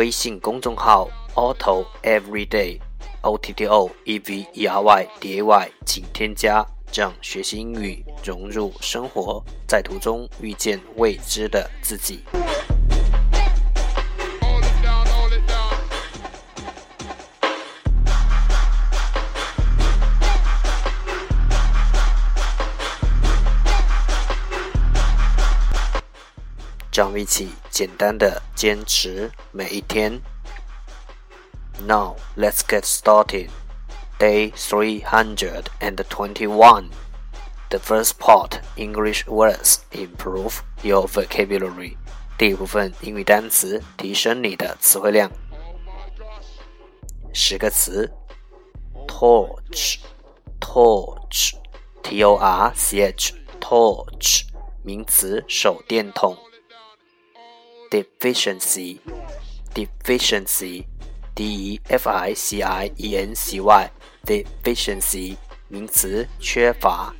微信公众号 Auto Everyday O T T O E V E R Y D A Y，请添加，让学习英语融入生活，在途中遇见未知的自己。让我们一起简单的坚持每一天。Now let's get started. Day 321. The first part English words improve your vocabulary. 第一部分英语单词提升你的词汇量。 Oh my gosh. 十个词：torch，torch，t o r c h，torch，名词，手电筒。 deficiency，deficiency，d e f i c i e n c y，deficiency，名词，缺乏。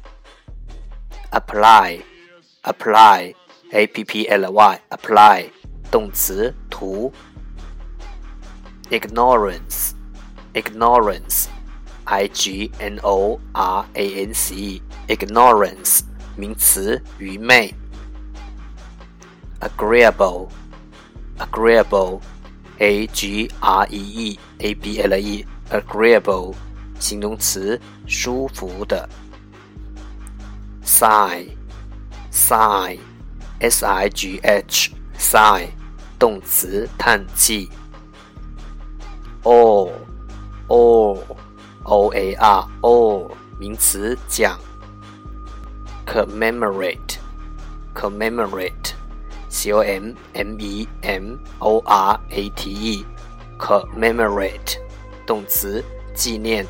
apply，apply，a p p l y，apply，动词，涂。ignorance ignorance i g n o r a n c e ignorance 名词愚昧 agreeable agreeable, a g r e e a b l e agreeable 形容词，舒服的。sigh, sigh, s i g h, sigh 动词，叹气。oar, oar, o a r, oar 名词，讲。commemorate, commemorate. C o m m e m o r a t e commemorate 动词纪念。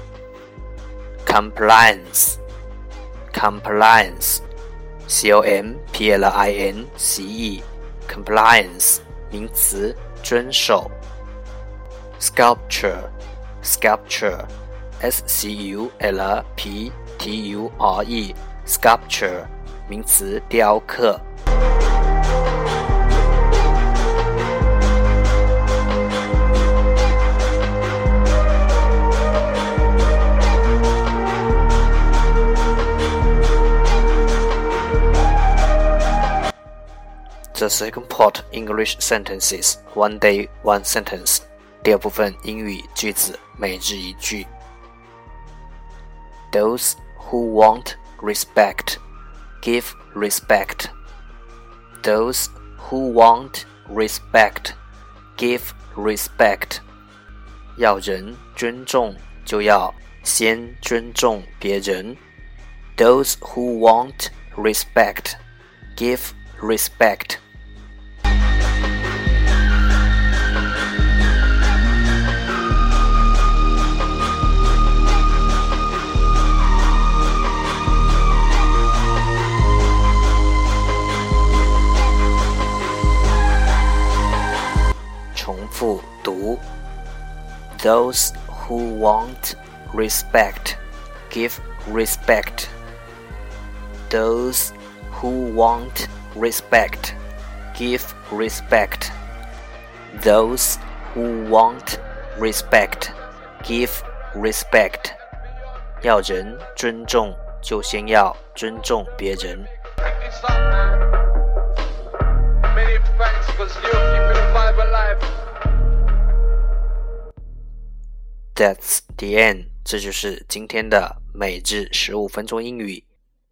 compliance compliance c o m p l i n c e compliance 名词遵守。sculpture sculpture s c u l p t u r e sculpture 名词雕刻。second part English sentences one day one sentence 第二部分英语句子每日一句。Those who want respect give respect. Those who want respect give respect. 要人尊重，就要先尊重别人。Those who want respect give respect. Those who want respect give respect. Those who want respect give respect. Those who want respect give respect. 要人尊重，就先要尊重别人。 It's up, man. Many thanks, cause you're keeping the vibe alive. That's the end，这就是今天的每日十五分钟英语。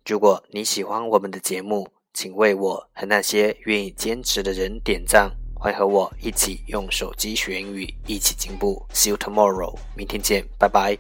如果你喜欢我们的节目，请为我和那些愿意坚持的人点赞。欢迎和我一起用手机学英语，一起进步。See you tomorrow，明天见，拜拜。